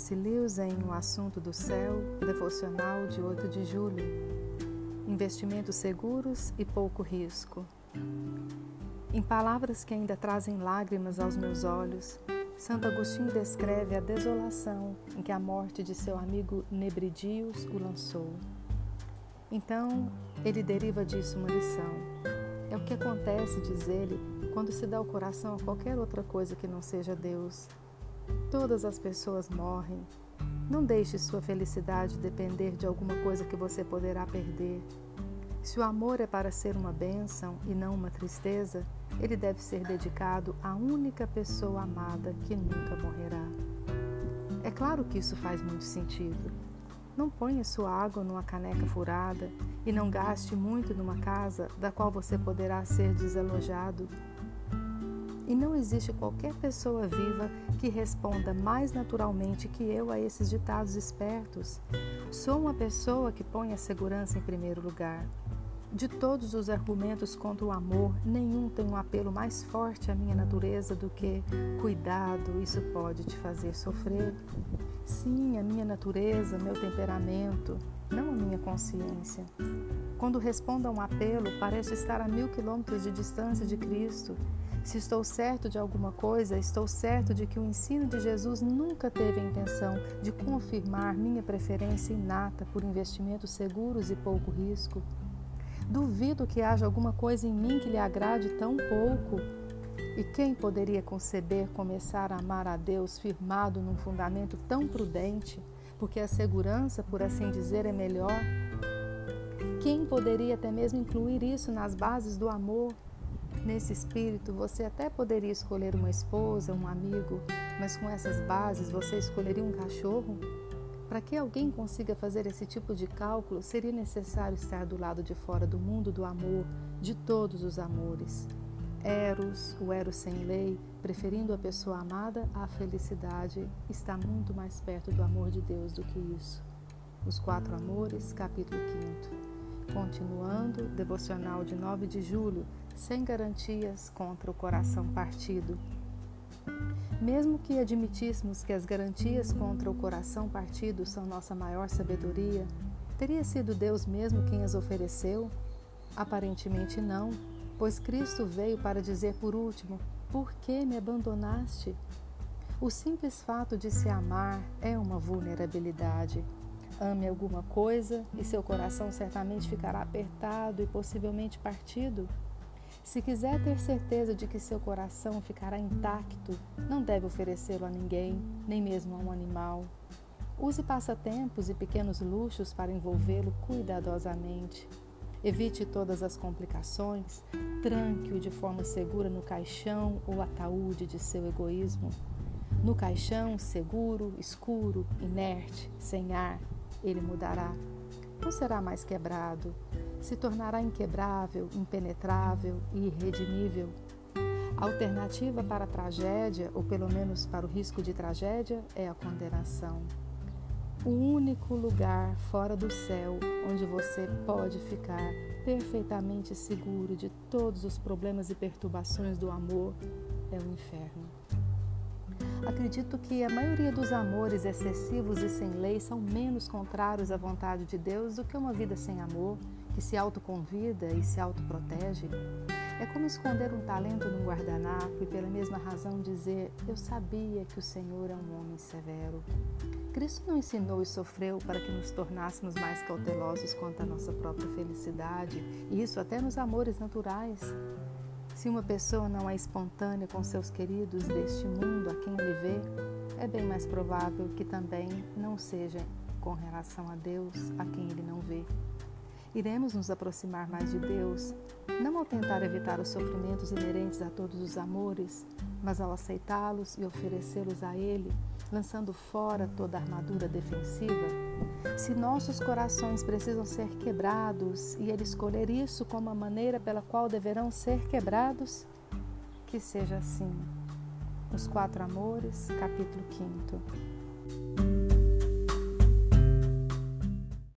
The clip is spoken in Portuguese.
C.S. Lewis em O Assunto do Céu, devocional de 8 de julho. Investimentos seguros e pouco risco. Em palavras que ainda trazem lágrimas aos meus olhos, Santo Agostinho descreve a desolação em que a morte de seu amigo Nebridius o lançou. Então, ele deriva disso uma lição. É o que acontece, diz ele, quando se dá o coração a qualquer outra coisa que não seja Deus. Todas as pessoas morrem. Não deixe sua felicidade depender de alguma coisa que você poderá perder. Se o amor é para ser uma bênção e não uma tristeza, ele deve ser dedicado à única pessoa amada que nunca morrerá. É claro que isso faz muito sentido. Não ponha sua água numa caneca furada e não gaste muito numa casa da qual você poderá ser desalojado e não existe qualquer pessoa viva que responda mais naturalmente que eu a esses ditados espertos. Sou uma pessoa que põe a segurança em primeiro lugar. De todos os argumentos contra o amor, nenhum tem um apelo mais forte à minha natureza do que cuidado, isso pode te fazer sofrer. Sim, a minha natureza, meu temperamento, não a minha consciência. Quando respondo a um apelo, pareço estar a mil quilômetros de distância de Cristo se estou certo de alguma coisa, estou certo de que o ensino de Jesus nunca teve a intenção de confirmar minha preferência inata por investimentos seguros e pouco risco. Duvido que haja alguma coisa em mim que lhe agrade tão pouco. E quem poderia conceber começar a amar a Deus firmado num fundamento tão prudente, porque a segurança, por assim dizer, é melhor? Quem poderia até mesmo incluir isso nas bases do amor? Nesse espírito, você até poderia escolher uma esposa, um amigo, mas com essas bases você escolheria um cachorro? Para que alguém consiga fazer esse tipo de cálculo, seria necessário estar do lado de fora do mundo do amor, de todos os amores. Eros, o Eros sem lei, preferindo a pessoa amada à felicidade, está muito mais perto do amor de Deus do que isso. Os Quatro Amores, capítulo 5. Continuando, devocional de 9 de julho, sem garantias contra o coração partido. Mesmo que admitíssemos que as garantias contra o coração partido são nossa maior sabedoria, teria sido Deus mesmo quem as ofereceu? Aparentemente não, pois Cristo veio para dizer por último: Por que me abandonaste? O simples fato de se amar é uma vulnerabilidade. Ame alguma coisa e seu coração certamente ficará apertado e possivelmente partido. Se quiser ter certeza de que seu coração ficará intacto, não deve oferecê-lo a ninguém, nem mesmo a um animal. Use passatempos e pequenos luxos para envolvê-lo cuidadosamente. Evite todas as complicações, tranque-o de forma segura no caixão ou ataúde de seu egoísmo. No caixão, seguro, escuro, inerte, sem ar, ele mudará. Não será mais quebrado, se tornará inquebrável, impenetrável e irredimível. A alternativa para a tragédia, ou pelo menos para o risco de tragédia, é a condenação. O único lugar fora do céu onde você pode ficar perfeitamente seguro de todos os problemas e perturbações do amor é o inferno. Acredito que a maioria dos amores excessivos e sem lei são menos contrários à vontade de Deus do que uma vida sem amor que se autoconvida e se autoprotege, é como esconder um talento num guardanapo e, pela mesma razão, dizer: Eu sabia que o Senhor é um homem severo. Cristo não ensinou e sofreu para que nos tornássemos mais cautelosos quanto à nossa própria felicidade, e isso até nos amores naturais. Se uma pessoa não é espontânea com seus queridos deste mundo a quem vê, é bem mais provável que também não seja com relação a Deus a quem ele não vê. Iremos nos aproximar mais de Deus, não ao tentar evitar os sofrimentos inerentes a todos os amores, mas ao aceitá-los e oferecê-los a Ele, lançando fora toda a armadura defensiva? Se nossos corações precisam ser quebrados e Ele escolher isso como a maneira pela qual deverão ser quebrados, que seja assim. Os Quatro Amores, capítulo 5.